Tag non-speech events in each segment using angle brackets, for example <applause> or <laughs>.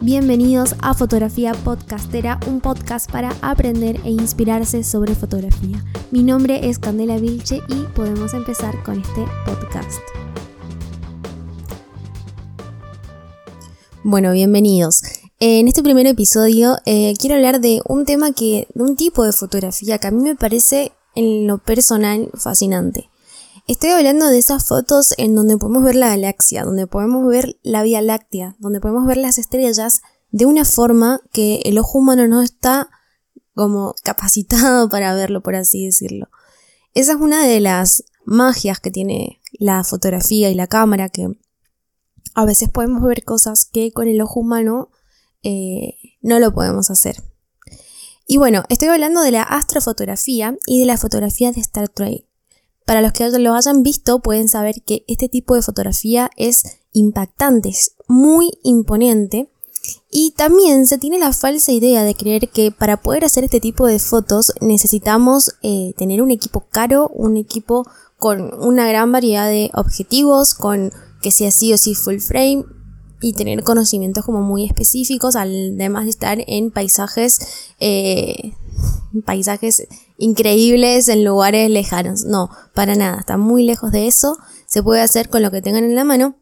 Bienvenidos a Fotografía Podcastera, un podcast para aprender e inspirarse sobre fotografía. Mi nombre es Candela Vilche y podemos empezar con este podcast. Bueno, bienvenidos. En este primer episodio eh, quiero hablar de un tema que, de un tipo de fotografía que a mí me parece en lo personal fascinante. Estoy hablando de esas fotos en donde podemos ver la galaxia, donde podemos ver la Vía Láctea, donde podemos ver las estrellas de una forma que el ojo humano no está como capacitado <laughs> para verlo, por así decirlo. Esa es una de las magias que tiene la fotografía y la cámara, que a veces podemos ver cosas que con el ojo humano eh, no lo podemos hacer. Y bueno, estoy hablando de la astrofotografía y de la fotografía de Star Trek. Para los que lo hayan visto pueden saber que este tipo de fotografía es impactante, es muy imponente. Y también se tiene la falsa idea de creer que para poder hacer este tipo de fotos necesitamos eh, tener un equipo caro, un equipo con una gran variedad de objetivos, con que sea sí o sí full frame y tener conocimientos como muy específicos, además de estar en paisajes, eh, paisajes increíbles en lugares lejanos. No, para nada, está muy lejos de eso. Se puede hacer con lo que tengan en la mano.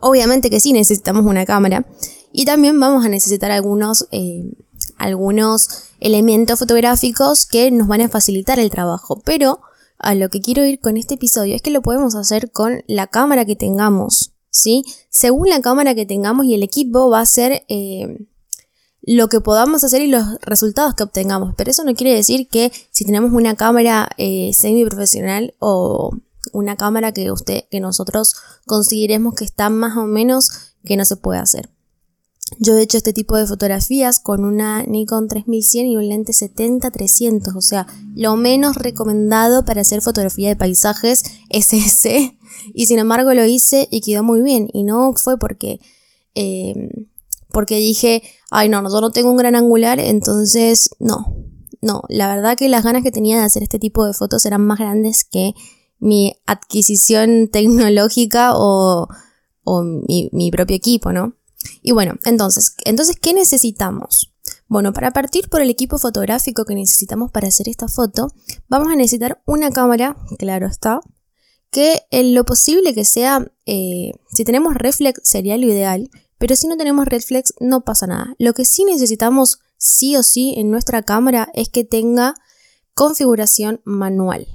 Obviamente que sí necesitamos una cámara. Y también vamos a necesitar algunos, eh, algunos elementos fotográficos que nos van a facilitar el trabajo. Pero a lo que quiero ir con este episodio es que lo podemos hacer con la cámara que tengamos. ¿Sí? Según la cámara que tengamos y el equipo va a ser eh, lo que podamos hacer y los resultados que obtengamos. Pero eso no quiere decir que si tenemos una cámara eh, semi profesional o una cámara que usted, que nosotros consideremos que está más o menos, que no se puede hacer. Yo he hecho este tipo de fotografías con una Nikon 3100 y un lente 70-300, o sea, lo menos recomendado para hacer fotografía de paisajes <laughs> es ese. Y sin embargo lo hice y quedó muy bien. Y no fue porque eh, porque dije, ay no, yo no tengo un gran angular, entonces no, no, la verdad que las ganas que tenía de hacer este tipo de fotos eran más grandes que mi adquisición tecnológica o, o mi, mi propio equipo, ¿no? Y bueno, entonces, entonces, ¿qué necesitamos? Bueno, para partir por el equipo fotográfico que necesitamos para hacer esta foto, vamos a necesitar una cámara, claro está, que en lo posible que sea, eh, si tenemos reflex sería lo ideal, pero si no tenemos reflex no pasa nada. Lo que sí necesitamos sí o sí en nuestra cámara es que tenga configuración manual.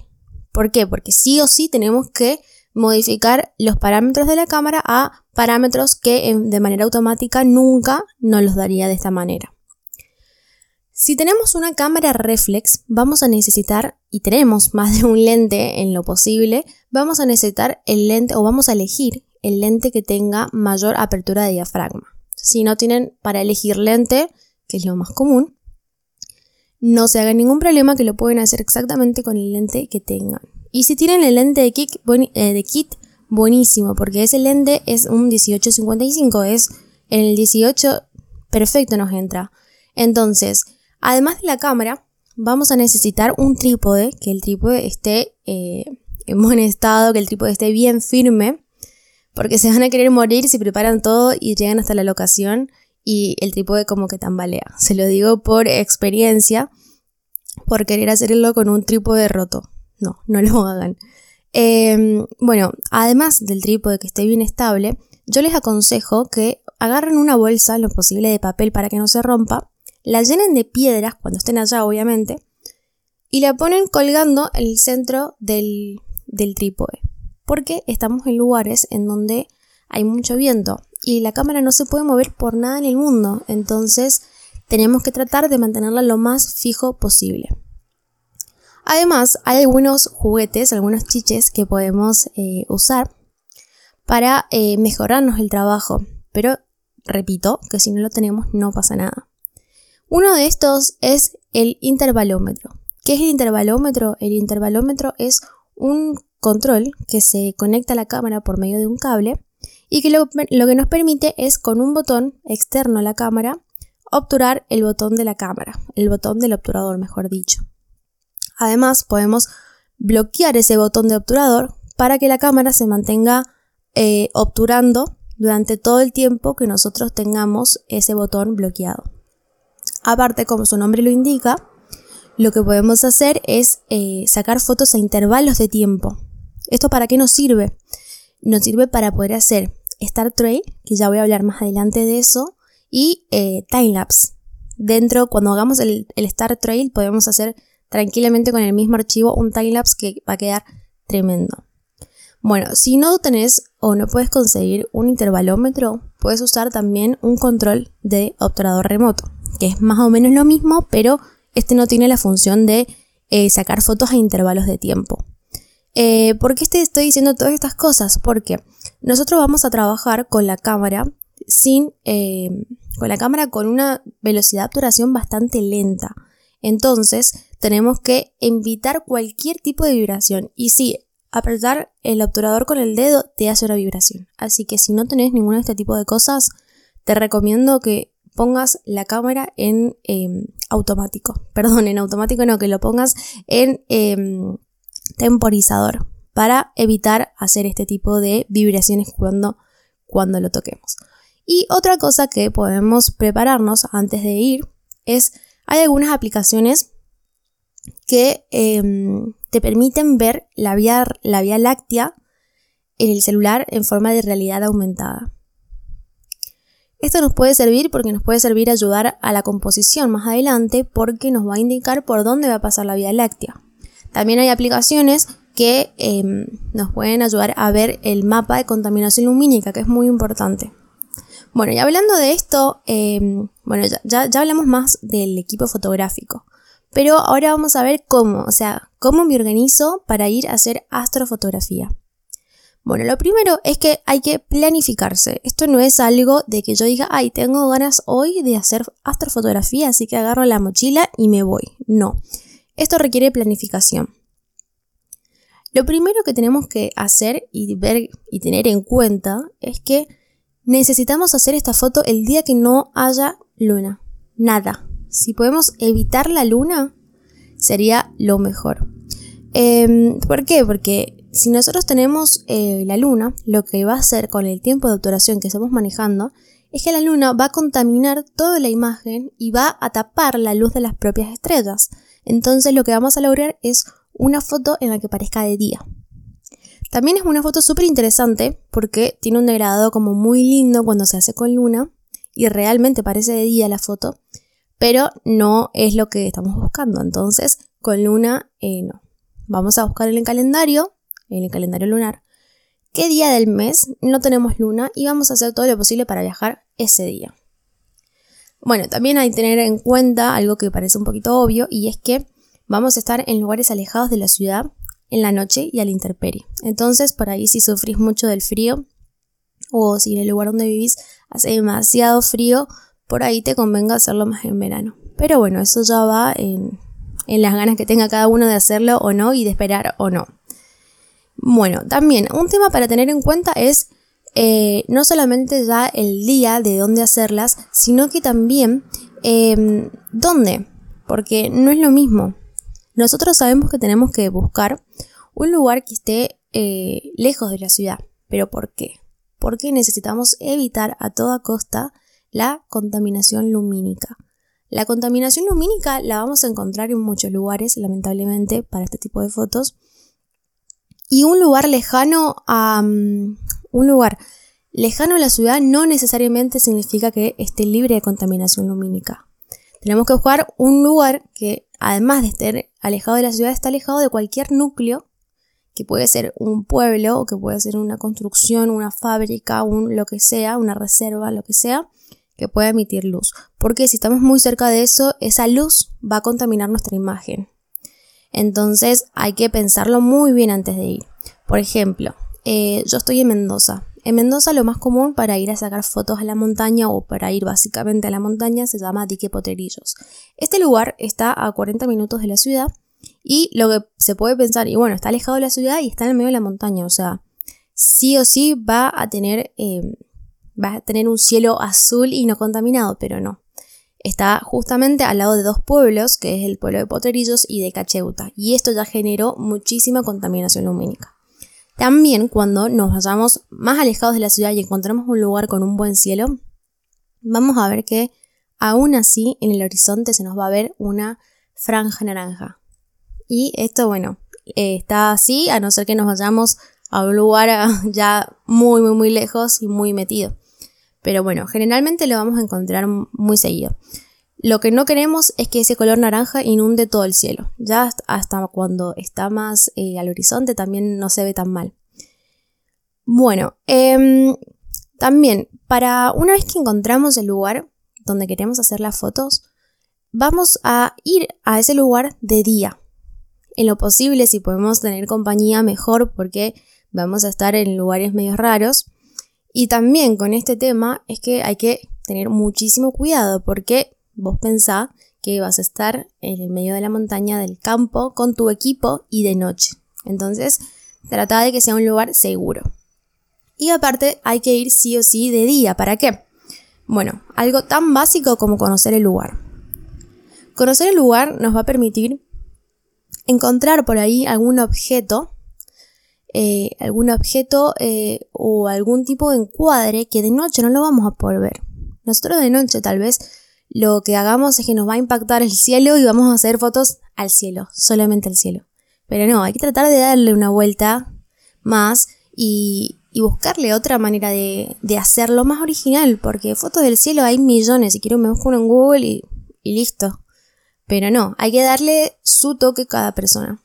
¿Por qué? Porque sí o sí tenemos que modificar los parámetros de la cámara a parámetros que de manera automática nunca nos los daría de esta manera. Si tenemos una cámara reflex, vamos a necesitar, y tenemos más de un lente en lo posible, vamos a necesitar el lente o vamos a elegir el lente que tenga mayor apertura de diafragma. Si no tienen para elegir lente, que es lo más común, no se hagan ningún problema que lo pueden hacer exactamente con el lente que tengan. Y si tienen el lente de, kit, eh, buenísimo, porque ese lente es un 1855, es en el 18 perfecto nos entra. Entonces, además de la cámara, vamos a necesitar un trípode, que el trípode esté eh, en buen estado, que el trípode esté bien firme porque se van a querer morir si preparan todo y llegan hasta la locación y el trípode como que tambalea. Se lo digo por experiencia, por querer hacerlo con un trípode roto. No, no lo hagan. Em, bueno, además del trípode que esté bien estable, yo les aconsejo que agarren una bolsa, lo posible de papel para que no se rompa, la llenen de piedras cuando estén allá, obviamente, y la ponen colgando en el centro del, del trípode porque estamos en lugares en donde hay mucho viento y la cámara no se puede mover por nada en el mundo, entonces tenemos que tratar de mantenerla lo más fijo posible. Además, hay algunos juguetes, algunos chiches que podemos eh, usar para eh, mejorarnos el trabajo, pero repito que si no lo tenemos no pasa nada. Uno de estos es el intervalómetro. ¿Qué es el intervalómetro? El intervalómetro es un control que se conecta a la cámara por medio de un cable y que lo, que nos permite es con un botón externo a la cámara obturar el botón de la cámara, el botón del obturador mejor dicho. Además podemos bloquear ese botón de obturador para que la cámara se mantenga eh, obturando durante todo el tiempo que nosotros tengamos ese botón bloqueado. Aparte, como su nombre lo indica, lo que podemos hacer es eh, sacar fotos a intervalos de tiempo. ¿Esto para qué nos sirve? Nos sirve para poder hacer Star Trail, que ya voy a hablar más adelante de eso, y eh, Timelapse. Dentro, cuando hagamos el, el Star Trail, podemos hacer tranquilamente con el mismo archivo un timelapse que va a quedar tremendo. Bueno, si no tenés o no puedes conseguir un intervalómetro, puedes usar también un control de obturador remoto, que es más o menos lo mismo, pero este no tiene la función de eh, sacar fotos a intervalos de tiempo. Eh, ¿Por qué te estoy diciendo todas estas cosas? Porque nosotros vamos a trabajar con la cámara sin, eh, con la cámara con una velocidad de obturación bastante lenta. Entonces, tenemos que evitar cualquier tipo de vibración. Y sí, apretar el obturador con el dedo te hace una vibración. Así que si no tenés ninguno de este tipo de cosas, te recomiendo que pongas la cámara en em, automático. <laughs> Perdón, en automático no, que lo pongas en em, temporizador para evitar hacer este tipo de vibraciones cuando, cuando lo toquemos. Y otra cosa que podemos prepararnos antes de ir es, hay algunas aplicaciones que em, te permiten ver la vía, la vía láctea en el celular en forma de realidad aumentada. Esto nos puede servir porque nos puede servir ayudar a la composición más adelante porque nos va a indicar por dónde va a pasar la vía láctea. También hay aplicaciones que em, nos pueden ayudar a ver el mapa de contaminación lumínica, que es muy importante. Bueno, y hablando de esto, em, bueno, ya, ya hablamos más del equipo fotográfico. Pero ahora vamos a ver cómo, o sea, cómo me organizo para ir a hacer astrofotografía. Bueno, lo primero es que hay que planificarse. Esto no es algo de que yo diga, ay, tengo ganas hoy de hacer astrofotografía, así que agarro la mochila y me voy. No, esto requiere planificación. Lo primero que tenemos que hacer y ver y tener en cuenta es que necesitamos hacer esta foto el día que no haya luna. Nada si podemos evitar la luna, sería lo mejor. Em, ¿Por qué? Porque si nosotros tenemos eh, la luna, lo que va a hacer con el tiempo de obturación que estamos manejando es que la luna va a contaminar toda la imagen y va a tapar la luz de las propias estrellas. Entonces lo que vamos a lograr es una foto en la que parezca de día. También es una foto súper interesante porque tiene un degradado como muy lindo cuando se hace con luna y realmente parece de día la foto pero no es lo que estamos buscando. Entonces, con luna, eh, no. Vamos a buscar en el calendario, en el calendario lunar, qué día del mes no tenemos luna y vamos a hacer todo lo posible para viajar ese día. Bueno, también hay que tener en cuenta algo que parece un poquito obvio y es que vamos a estar en lugares alejados de la ciudad en la noche y al interperie. Entonces, por ahí si sufrís mucho del frío o si en el lugar donde vivís hace demasiado frío, por ahí te convenga hacerlo más en verano. Pero bueno, eso ya va en, las ganas que tenga cada uno de hacerlo o no y de esperar o no. Bueno, también un tema para tener en cuenta es eh, no solamente ya el día de dónde hacerlas, sino que también em, dónde, porque no es lo mismo. Nosotros sabemos que tenemos que buscar un lugar que esté eh, lejos de la ciudad, pero ¿por qué? Porque necesitamos evitar a toda costa la contaminación lumínica. La contaminación lumínica la vamos a encontrar en muchos lugares, lamentablemente, para este tipo de fotos. Y un lugar lejano a mm, un lugar lejano a la ciudad no necesariamente significa que esté libre de contaminación lumínica. Tenemos que buscar un lugar que, además de estar alejado de la ciudad, está alejado de cualquier núcleo, que puede ser un pueblo, o que puede ser una construcción, una fábrica, un lo que sea, una reserva, lo que sea, que pueda emitir luz, porque si estamos muy cerca de eso, esa luz va a contaminar nuestra imagen. Entonces hay que pensarlo muy bien antes de ir. Por ejemplo, eh, yo estoy en Mendoza. En Mendoza lo más común para ir a sacar fotos a la montaña o para ir básicamente a la montaña se llama Dique Potrerillos. Este lugar está a 40 minutos de la ciudad y lo que se puede pensar, y bueno, está alejado de la ciudad y está en el medio de la montaña, o sea, sí o sí va a tener eh, va a tener un cielo azul y no contaminado, pero no. Está justamente al lado de dos pueblos, que es el pueblo de Potrerillos y de Cacheuta, y esto ya generó muchísima contaminación lumínica. También cuando nos vayamos más alejados de la ciudad y encontremos un lugar con un buen cielo, vamos a ver que aún así en el horizonte se nos va a ver una franja naranja. Y esto, bueno, eh, está así a no ser que nos vayamos a un lugar <laughs> ya muy, muy, muy lejos y muy metido. Pero bueno, generalmente lo vamos a encontrar muy seguido. Lo que no queremos es que ese color naranja inunde todo el cielo. Ya hasta cuando está más eh, al horizonte también no se ve tan mal. Bueno, em, también para una vez que encontramos el lugar donde queremos hacer las fotos, vamos a ir a ese lugar de día. En lo posible, si podemos tener compañía, mejor porque vamos a estar en lugares medio raros. Y también con este tema es que hay que tener muchísimo cuidado porque Vos pensá que vas a estar en el medio de la montaña del campo con tu equipo y de noche. Entonces, trata de que sea un lugar seguro. Y aparte, hay que ir sí o sí de día. ¿Para qué? Bueno, algo tan básico como conocer el lugar. Conocer el lugar nos va a permitir encontrar por ahí algún objeto, eh, algún objeto eh, o algún tipo de encuadre que de noche no lo vamos a poder ver. Nosotros de noche tal vez lo que hagamos es que nos va a impactar el cielo y vamos a hacer fotos al cielo, solamente al cielo. Pero no, hay que tratar de darle una vuelta más y, buscarle otra manera de, hacerlo más original, porque fotos del cielo hay millones, si quiero me busco uno en Google y, y listo. Pero no, hay que darle su toque a cada persona.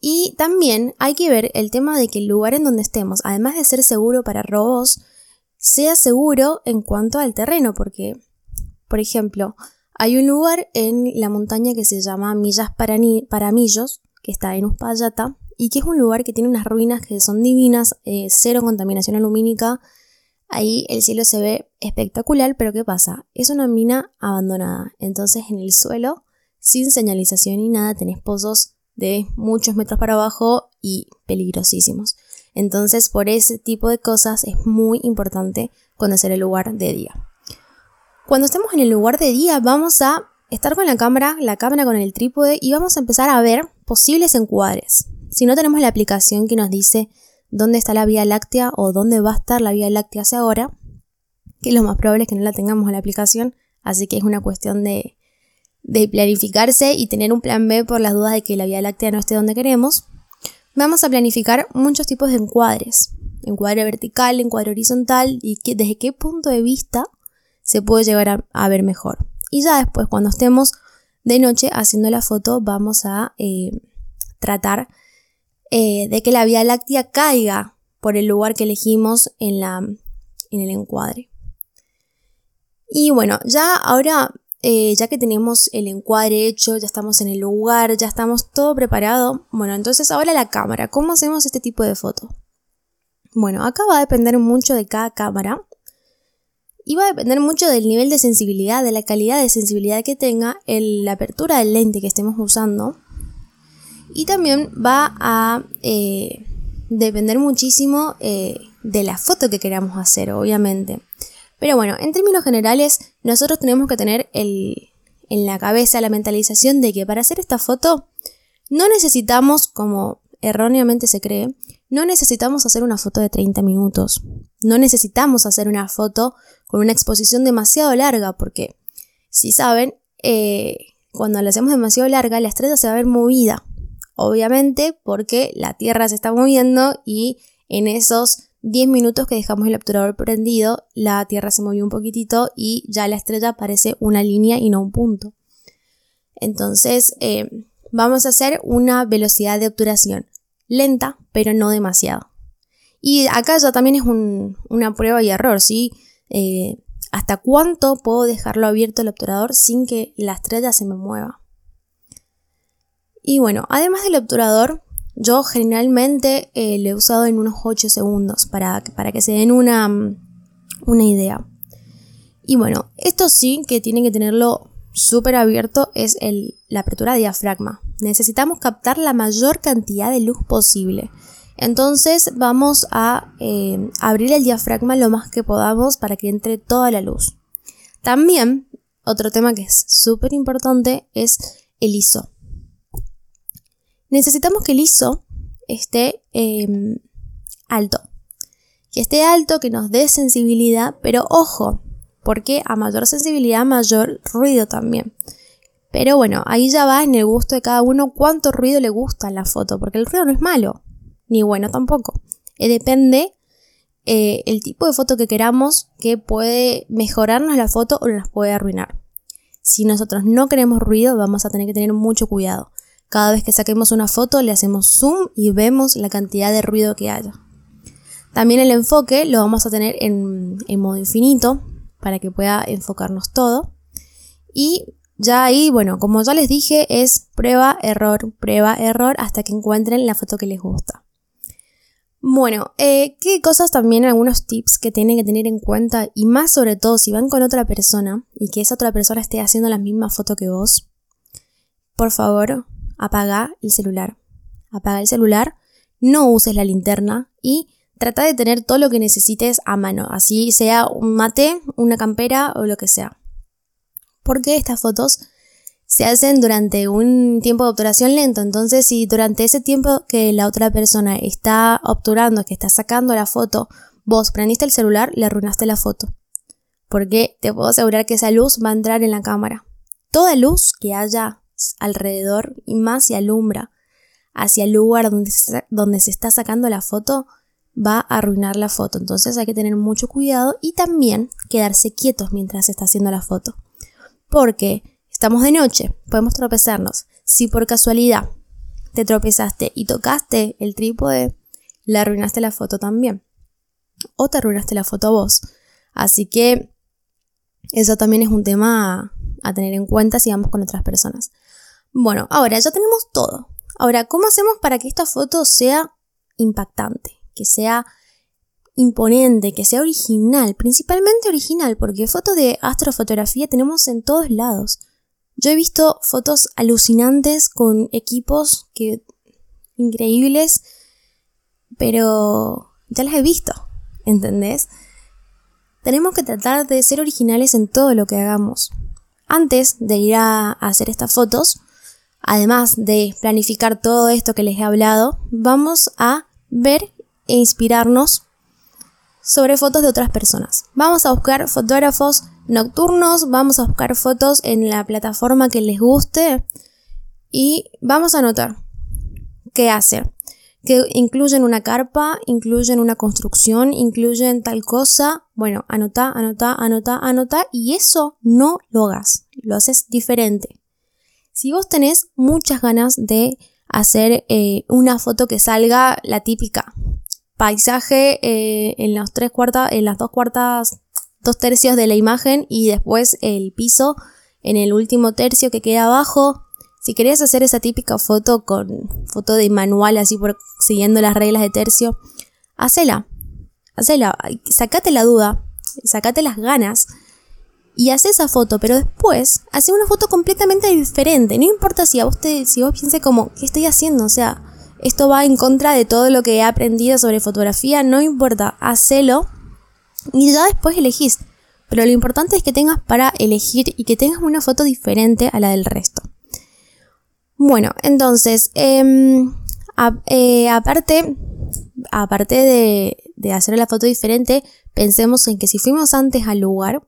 Y también hay que ver el tema de que el lugar en donde estemos, además de ser seguro para robos, sea seguro en cuanto al terreno, porque por ejemplo, hay un lugar en la montaña que se llama Millas Paramillos, que está en Uspallata, y que es un lugar que tiene unas ruinas que son divinas, eh, cero contaminación alumínica. Ahí el cielo se ve espectacular, pero ¿qué pasa? Es una mina abandonada. Entonces en el suelo, sin señalización ni nada, tenés pozos de muchos metros para abajo y peligrosísimos. Entonces por ese tipo de cosas es muy importante conocer el lugar de día. Cuando estemos en el lugar de día vamos a estar con la cámara, la cámara con el trípode y vamos a empezar a ver posibles encuadres. Si no tenemos la aplicación que nos dice dónde está la Vía Láctea o dónde va a estar la Vía Láctea hacia ahora, que lo más probable es que no la tengamos en la aplicación, así que es una cuestión de, de planificarse y tener un plan B por las dudas de que la Vía Láctea no esté donde queremos. Vamos a planificar muchos tipos de encuadres. Encuadre vertical, encuadre horizontal y que, desde qué punto de vista se puede llegar a, ver mejor. Y ya después, cuando estemos de noche haciendo la foto, vamos a eh, tratar eh, de que la Vía Láctea caiga por el lugar que elegimos en, la, en el encuadre. Y bueno, ya ahora, eh, ya que tenemos el encuadre hecho, ya estamos en el lugar, ya estamos todo preparado, bueno, entonces ahora la cámara, ¿cómo hacemos este tipo de foto? Bueno, acá va a depender mucho de cada cámara y va a depender mucho del nivel de sensibilidad, de la calidad de sensibilidad que tenga, la apertura del lente que estemos usando. Y también va a eh, depender muchísimo eh, de la foto que queramos hacer, obviamente. Pero bueno, en términos generales, nosotros tenemos que tener el, en la cabeza la mentalización de que para hacer esta foto no necesitamos, como erróneamente se cree, no necesitamos hacer una foto de 30 minutos. No necesitamos hacer una foto con una exposición demasiado larga, porque si saben, eh, cuando la hacemos demasiado larga, la estrella se va a ver movida. Obviamente porque la Tierra se está moviendo y en esos 10 minutos que dejamos el obturador prendido, la Tierra se movió un poquitito y ya la estrella parece una línea y no un punto. Entonces, eh, vamos a hacer una velocidad de obturación lenta, pero no demasiado. Y acá ya también es una prueba y error, ¿sí? Eh, ¿Hasta cuánto puedo dejarlo abierto el obturador sin que la estrella se me mueva? Y bueno, además del obturador, yo generalmente eh, lo he usado en unos 8 segundos para, para que se den una, una idea. Y bueno, esto sí que tienen que tenerlo súper abierto es el, la apertura diafragma. Necesitamos captar la mayor cantidad de luz posible. Entonces vamos a eh, abrir el diafragma lo más que podamos para que entre toda la luz. También, otro tema que es súper importante es el ISO. Necesitamos que el ISO esté em, alto. Que esté alto, que nos dé sensibilidad, pero ojo, porque a mayor sensibilidad, mayor ruido también. Pero bueno, ahí ya va en el gusto de cada uno cuánto ruido le gusta en la foto, porque el ruido no es malo, ni bueno tampoco. Eh, depende eh, el tipo de foto que queramos que puede mejorarnos la foto o nos puede arruinar. Si nosotros no queremos ruido, vamos a tener que tener mucho cuidado. Cada vez que saquemos una foto le hacemos zoom y vemos la cantidad de ruido que haya. También el enfoque lo vamos a tener en, modo infinito para que pueda enfocarnos todo. Y ya ahí, bueno, como ya les dije, es prueba, error, prueba, error hasta que encuentren la foto que les gusta. Bueno, eh, ¿qué cosas también, algunos tips que tienen que tener en cuenta? Y más sobre todo si van con otra persona y que esa otra persona esté haciendo la misma foto que vos. Por favor, apaga el celular. Apaga el celular, no uses la linterna y trata de tener todo lo que necesites a mano, así sea un mate, una campera o lo que sea. Porque estas fotos se hacen durante un tiempo de obturación lento, entonces si durante ese tiempo que la otra persona está obturando, que está sacando la foto, vos prendiste el celular, le arruinaste la foto. Porque te puedo asegurar que esa luz va a entrar en la cámara. Toda luz que haya alrededor y más si alumbra hacia el lugar donde se, donde se está sacando la foto, va a arruinar la foto. Entonces hay que tener mucho cuidado y también quedarse quietos mientras se está haciendo la foto. Porque estamos de noche, podemos tropezarnos. Si por casualidad te tropezaste y tocaste el trípode, le arruinaste la foto también. O te arruinaste la foto vos. Así que eso también es un tema a tener en cuenta si vamos con otras personas. Bueno, ahora ya tenemos todo. Ahora, ¿cómo hacemos para que esta foto sea impactante? Que sea imponente, que sea original, principalmente original, porque fotos de astrofotografía tenemos en todos lados. Yo he visto fotos alucinantes con equipos que increíbles, pero ya las he visto, ¿entendés? Tenemos que tratar de ser originales en todo lo que hagamos. Antes de ir a hacer estas fotos, además de planificar todo esto que les he hablado, vamos a ver e inspirarnos sobre fotos de otras personas. Vamos a buscar fotógrafos nocturnos, vamos a buscar fotos en la plataforma que les guste y vamos a anotar qué hacer. Que incluyen una carpa, incluyen una construcción, incluyen tal cosa. Bueno, anota, anota, anota, anota y eso no lo hagas, lo haces diferente. Si vos tenés muchas ganas de hacer eh, una foto que salga la típica paisaje eh, en, las tres cuartas, en las dos cuartas, dos tercios de la imagen y después el piso en el último tercio que queda abajo. Si querés hacer esa típica foto con foto de manual así por siguiendo las reglas de tercio, hacela. Hacela, sacate la duda, sacate las ganas y hace esa foto, pero después hace una foto completamente diferente. No importa si a vos, si vos pienses como, ¿qué estoy haciendo? O sea, esto va en contra de todo lo que he aprendido sobre fotografía, no importa, hacelo y ya después elegís. Pero lo importante es que tengas para elegir y que tengas una foto diferente a la del resto. Bueno, entonces, em, eh, aparte, aparte de, hacer la foto diferente, pensemos en que si fuimos antes al lugar,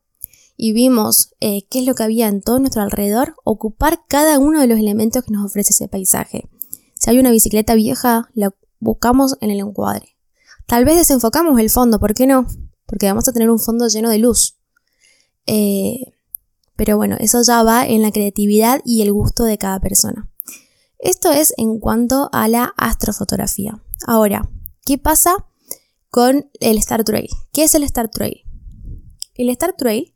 y vimos eh, qué es lo que había en todo nuestro alrededor, ocupar cada uno de los elementos que nos ofrece ese paisaje. Si hay una bicicleta vieja, la buscamos en el encuadre. Tal vez desenfocamos el fondo, ¿por qué no? Porque vamos a tener un fondo lleno de luz. Eh, pero bueno, eso ya va en la creatividad y el gusto de cada persona. Esto es en cuanto a la astrofotografía. Ahora, ¿qué pasa con el Star Trail? ¿Qué es el Star Trail? El Star Trail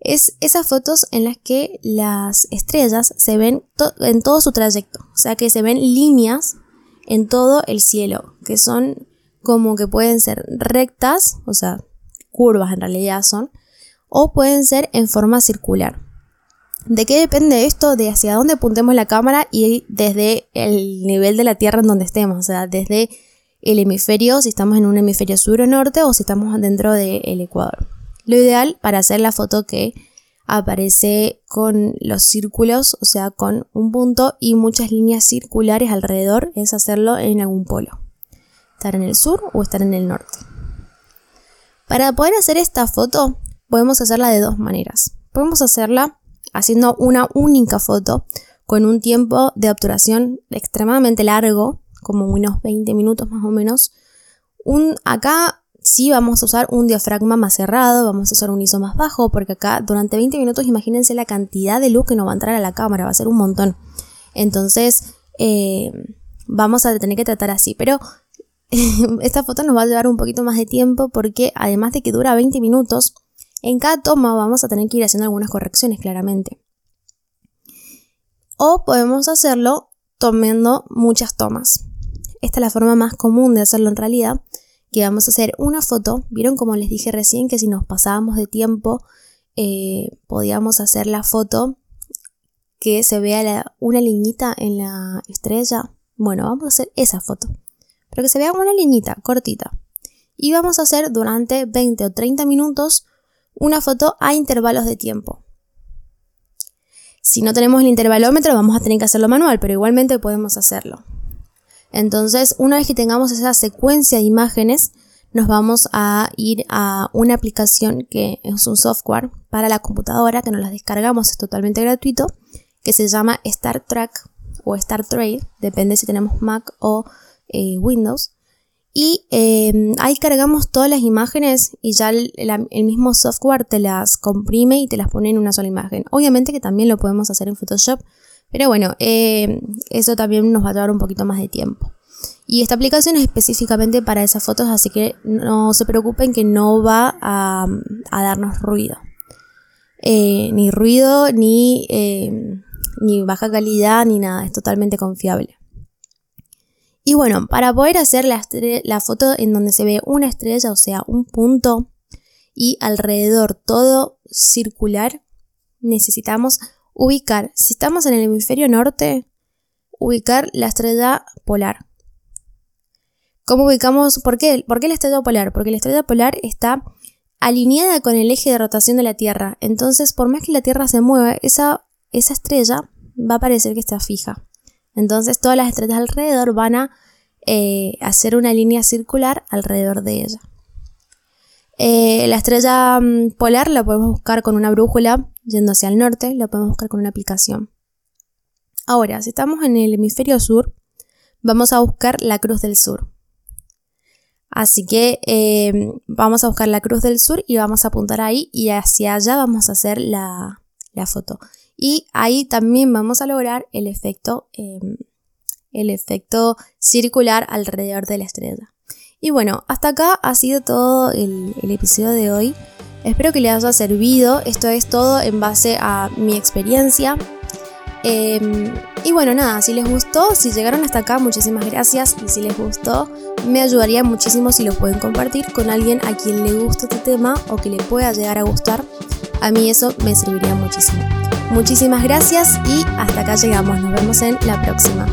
es esas fotos en las que las estrellas se ven en todo su trayecto, o sea que se ven líneas en todo el cielo, que son como que pueden ser rectas, o sea, curvas en realidad son, o pueden ser en forma circular. ¿De qué depende esto? De hacia dónde apuntemos la cámara y desde el nivel de la Tierra en donde estemos, o sea, desde el hemisferio, si estamos en un hemisferio sur o norte o si estamos dentro del Ecuador. Lo ideal para hacer la foto que aparece con los círculos, o sea, con un punto y muchas líneas circulares alrededor, es hacerlo en algún polo. Estar en el sur o estar en el norte. Para poder hacer esta foto, podemos hacerla de dos maneras. Podemos hacerla haciendo una única foto con un tiempo de obturación extremadamente largo, como unos 20 minutos más o menos. Un, acá sí vamos a usar un diafragma más cerrado, vamos a usar un ISO más bajo, porque acá durante 20 minutos imagínense la cantidad de luz que nos va a entrar a la cámara, va a ser un montón. Entonces, eh, vamos a tener que tratar así. Pero <laughs> esta foto nos va a llevar un poquito más de tiempo porque además de que dura 20 minutos, en cada toma vamos a tener que ir haciendo algunas correcciones claramente. O podemos hacerlo tomando muchas tomas. Esta es la forma más común de hacerlo en realidad, que vamos a hacer una foto. Vieron como les dije recién que si nos pasábamos de tiempo eh, podíamos hacer la foto que se vea una liñita en la estrella. Bueno, vamos a hacer esa foto. Pero que se vea una liñita cortita. Y vamos a hacer durante 20 o 30 minutos una foto a intervalos de tiempo. Si no tenemos el intervalómetro vamos a tener que hacerlo manual, pero igualmente podemos hacerlo. Entonces, una vez que tengamos esa secuencia de imágenes, nos vamos a ir a una aplicación que es un software para la computadora que nos la descargamos, es totalmente gratuito, que se llama Star Track o Star Trade, depende si tenemos Mac o eh, Windows. Y em, ahí cargamos todas las imágenes y ya el, mismo software te las comprime y te las pone en una sola imagen. Obviamente que también lo podemos hacer en Photoshop, pero bueno, em, eso también nos va a llevar un poquito más de tiempo. Y esta aplicación es específicamente para esas fotos, así que no se preocupen que no va a, darnos ruido. Eh, ni ruido, em, ni baja calidad, ni nada, es totalmente confiable. Y bueno, para poder hacer la, foto en donde se ve una estrella, o sea, un punto, y alrededor todo circular, necesitamos ubicar, si estamos en el hemisferio norte, ubicar la estrella polar. ¿Cómo ubicamos? ¿Por qué? ¿Por qué la estrella polar? Porque la estrella polar está alineada con el eje de rotación de la Tierra. Entonces, por más que la Tierra se mueva, esa, esa estrella va a parecer que está fija. Entonces todas las estrellas alrededor van a eh, hacer una línea circular alrededor de ella. Eh, la estrella mm, polar la podemos buscar con una brújula yendo hacia el norte, la podemos buscar con una aplicación. Ahora, si estamos en el hemisferio sur, vamos a buscar la cruz del sur. Así que eh, vamos a buscar la cruz del sur y vamos a apuntar ahí y hacia allá vamos a hacer la, la foto y ahí también vamos a lograr el efecto, em, el efecto circular alrededor de la estrella. Y bueno, hasta acá ha sido todo el, episodio de hoy. Espero que les haya servido. Esto es todo en base a mi experiencia. Em, y bueno, nada, si les gustó, si llegaron hasta acá, muchísimas gracias. Y si les gustó, me ayudaría muchísimo si lo pueden compartir con alguien a quien le guste este tema o que le pueda llegar a gustar. A mí eso me serviría muchísimo. Muchísimas gracias y hasta acá llegamos. Nos vemos en la próxima.